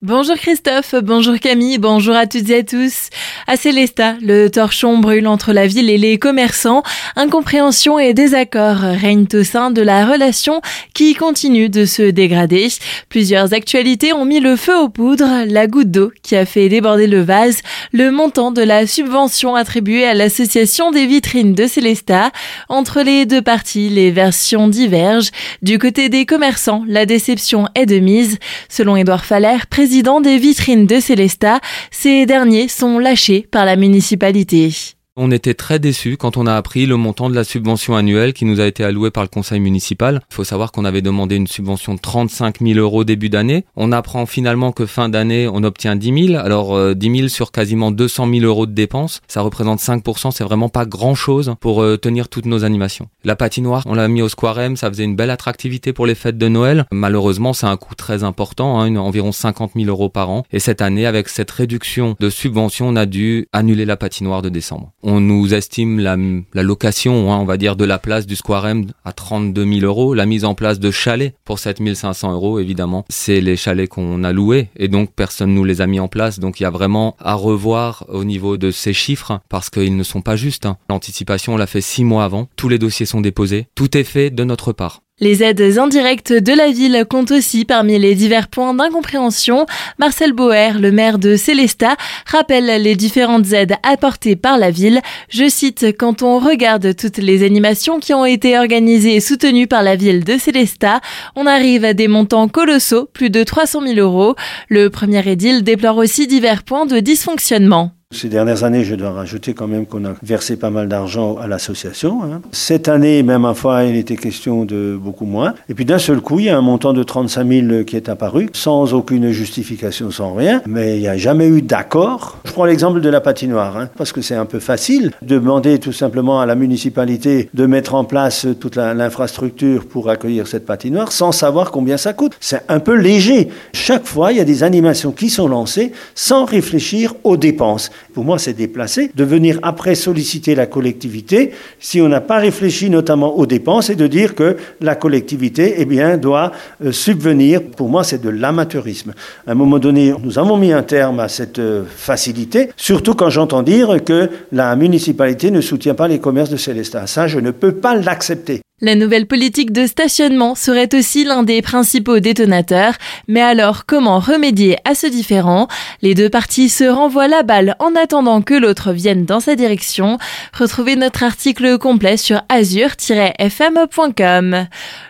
Bonjour Christophe, bonjour Camille, bonjour à toutes et à tous. À Célestat, le torchon brûle entre la ville et les commerçants. Incompréhension et désaccord règnent au sein de la relation qui continue de se dégrader. Plusieurs actualités ont mis le feu aux poudres. La goutte d'eau qui a fait déborder le vase, le montant de la subvention attribuée à l'association des vitrines de Célestat. Entre les deux parties, les versions divergent. Du côté des commerçants, la déception est de mise. Selon Édouard Faller, président des vitrines de Célestat. Ces derniers sont lâchés par la municipalité. On était très déçus quand on a appris le montant de la subvention annuelle qui nous a été allouée par le conseil municipal. Il faut savoir qu'on avait demandé une subvention de 35 000 euros début d'année. On apprend finalement que fin d'année, on obtient 10 000. Alors euh, 10 000 sur quasiment 200 000 euros de dépenses, ça représente 5% c'est vraiment pas grand-chose pour euh, tenir toutes nos animations. La patinoire, on l'a mis au Square M, ça faisait une belle attractivité pour les fêtes de Noël. Malheureusement, c'est un coût très important, hein, environ 50 000 euros par an. Et cette année, avec cette réduction de subvention, on a dû annuler la patinoire de décembre nous estime la, location, hein, on va dire, de la place du Square M à 32 000 euros. La mise en place de chalets pour 7 500 euros, évidemment, c'est les chalets qu'on a loués et donc personne nous les a mis en place. Donc il y a vraiment à revoir au niveau de ces chiffres parce qu'ils ne sont pas justes. Hein. L'anticipation, on l'a fait six mois avant. Tous les dossiers sont déposés. Tout est fait de notre part. Les aides indirectes de la ville comptent aussi parmi les divers points d'incompréhension. Marcel Boer, le maire de Célestat, rappelle les différentes aides apportées par la ville. Je cite, quand on regarde toutes les animations qui ont été organisées et soutenues par la ville de Célestat, on arrive à des montants colossaux, plus de 300 000 euros. Le premier édile déplore aussi divers points de dysfonctionnement. Ces dernières années, je dois rajouter quand même qu'on a versé pas mal d'argent à l'association. Hein. Cette année, même à fois, il était question de beaucoup moins. Et puis d'un seul coup, il y a un montant de 35 000 qui est apparu, sans aucune justification, sans rien. Mais il n'y a jamais eu d'accord. Je prends l'exemple de la patinoire, hein, parce que c'est un peu facile de demander tout simplement à la municipalité de mettre en place toute l'infrastructure pour accueillir cette patinoire, sans savoir combien ça coûte. C'est un peu léger. Chaque fois, il y a des animations qui sont lancées sans réfléchir aux dépenses. Pour moi, c'est déplacé de venir après solliciter la collectivité si on n'a pas réfléchi notamment aux dépenses et de dire que la collectivité eh bien, doit euh, subvenir. Pour moi, c'est de l'amateurisme. À un moment donné, nous avons mis un terme à cette euh, facilité, surtout quand j'entends dire que la municipalité ne soutient pas les commerces de Célestin. Ça, je ne peux pas l'accepter. La nouvelle politique de stationnement serait aussi l'un des principaux détonateurs. Mais alors, comment remédier à ce différent Les deux parties se renvoient la balle en attendant que l'autre vienne dans sa direction. Retrouvez notre article complet sur azur-fm.com.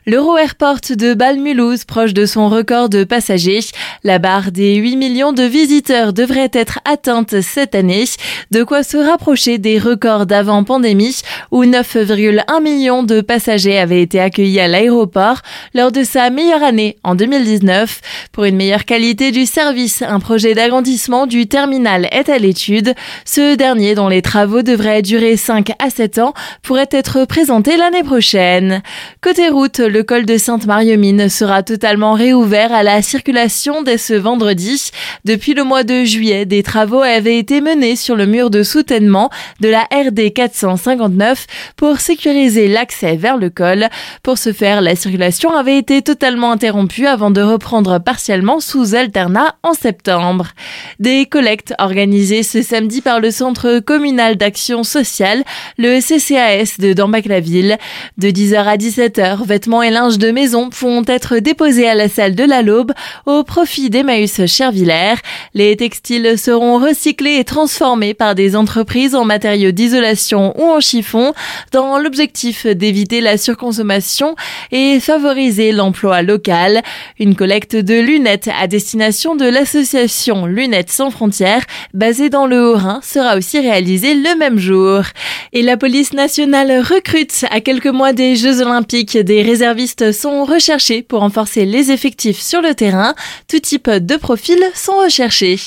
L'Euro Airport de Bâle-Mulhouse, proche de son record de passagers. La barre des 8 millions de visiteurs devrait être atteinte cette année. De quoi se rapprocher des records d'avant pandémie où 9,1 millions de passagers avait été accueilli à l'aéroport lors de sa meilleure année en 2019. Pour une meilleure qualité du service, un projet d'agrandissement du terminal est à l'étude. Ce dernier, dont les travaux devraient durer 5 à 7 ans, pourrait être présenté l'année prochaine. Côté route, le col de Sainte-Marie-Mine sera totalement réouvert à la circulation dès ce vendredi. Depuis le mois de juillet, des travaux avaient été menés sur le mur de soutènement de la RD 459 pour sécuriser l'accès vers le Pour ce faire, la circulation avait été totalement interrompue avant de reprendre partiellement sous alternat en septembre. Des collectes organisées ce samedi par le Centre communal d'action sociale, le CCAS de Dambac-la-Ville. De 10h à 17h, vêtements et linge de maison vont être déposés à la salle de la Laube au profit d'Emmaüs Chervillers. Les textiles seront recyclés et transformés par des entreprises en matériaux d'isolation ou en chiffon dans l'objectif d'éviter la surconsommation et favoriser l'emploi local. Une collecte de lunettes à destination de l'association Lunettes sans frontières, basée dans le Haut-Rhin, sera aussi réalisée le même jour. Et la police nationale recrute. À quelques mois des Jeux olympiques, des réservistes sont recherchés pour renforcer les effectifs sur le terrain. Tout type de profils sont recherchés.